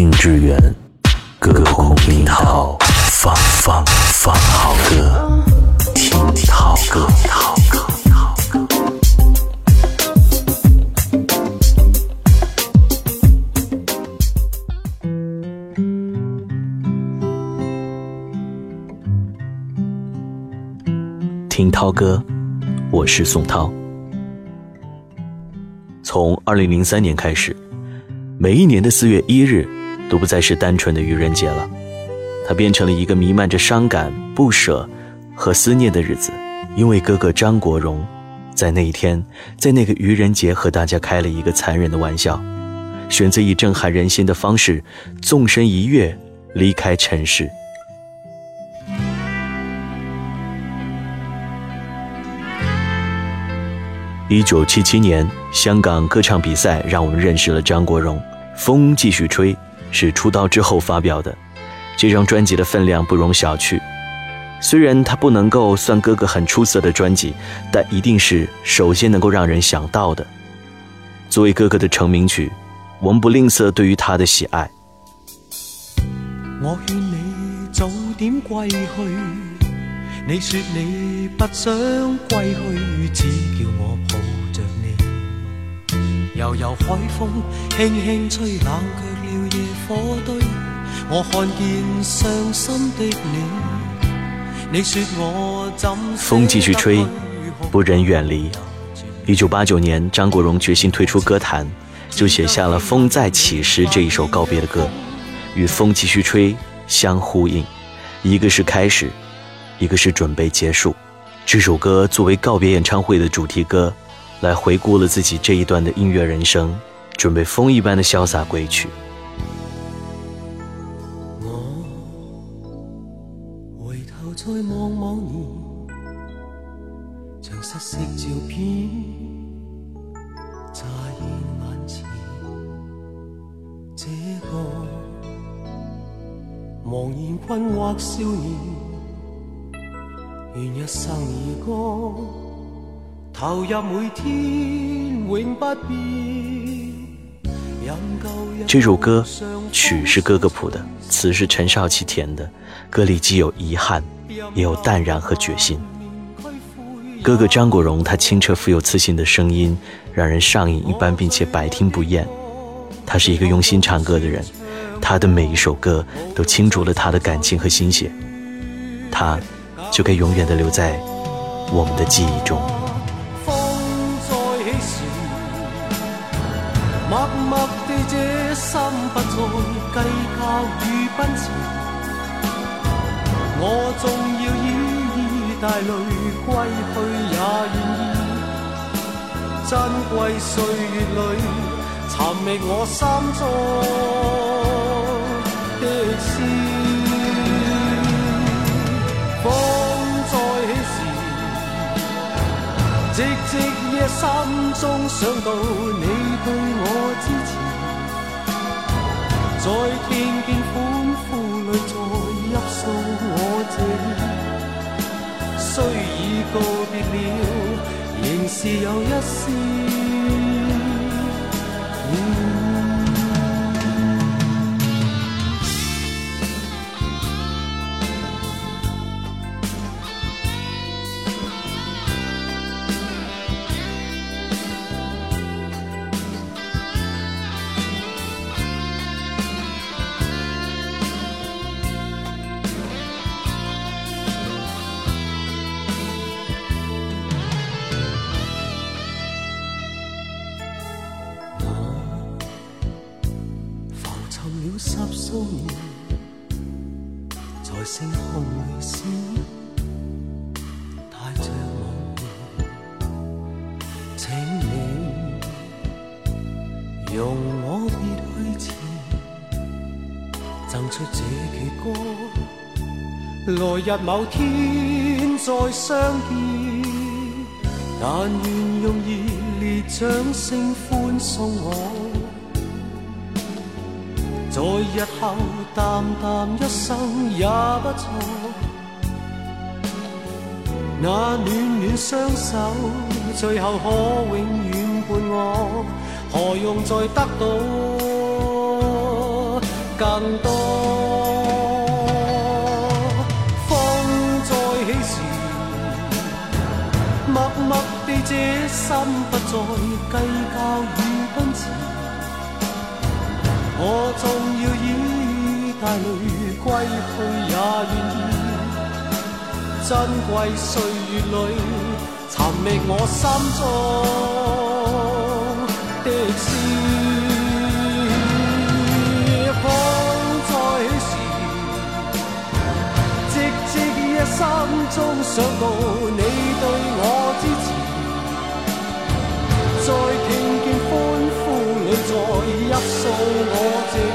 听之源，歌空听涛，放放放好歌，听涛歌。听涛歌，我是宋涛。从二零零三年开始。每一年的四月一日，都不再是单纯的愚人节了，它变成了一个弥漫着伤感、不舍和思念的日子。因为哥哥张国荣，在那一天，在那个愚人节，和大家开了一个残忍的玩笑，选择以震撼人心的方式，纵身一跃，离开尘世。一九七七年，香港歌唱比赛让我们认识了张国荣。风继续吹，是出道之后发表的，这张专辑的分量不容小觑。虽然它不能够算哥哥很出色的专辑，但一定是首先能够让人想到的。作为哥哥的成名曲，我们不吝啬对于他的喜爱。我劝你早点归去，你说你不想归去，只叫我抱。悠悠海风轻轻吹，冷却了野火堆。我看见伤心的你，你说我怎风继续吹，不忍远离。一九八九年，张国荣决心退出歌坛，就写下了《风再起时》这一首告别的歌，与《风继续吹》相呼应，一个是开始，一个是准备结束。这首歌作为告别演唱会的主题歌。来回顾了自己这一段的音乐人生，准备风一般的潇洒归去。我回头再望望你，像失色照片乍现眼前。这个茫然困惑少年，愿一生而歌。投入每天永不变。这首歌曲是哥哥谱的，词是陈少琪填的，歌里既有遗憾，也有淡然和决心。哥哥张国荣，他清澈富有磁性的声音，让人上瘾一般，并且百听不厌。他是一个用心唱歌的人，他的每一首歌都倾注了他的感情和心血，他就该永远的留在我们的记忆中。默默地，这心不再计较与奔驰。我纵要依依带泪归去，也愿意。珍贵岁月里，寻觅我心中的诗。寂寂夜心中想到你。对我支持，在听见欢呼里再泣。诉我这，虽已告别了，仍是有一丝。寻了十数年，在剩红泪丝，带着梦回，请你容我别去前，赠出这阙歌，来日某天再相见，但愿用热烈掌声欢送我。在日后淡淡一生也不错。那暖暖双手，最后可永远伴我。何用再得到更多。风再起时，默默地这心不再计较。我纵要以带泪归去，也愿意。珍贵岁月里，寻觅我心中的诗。风再起时，寂寂一心中想到你诉我这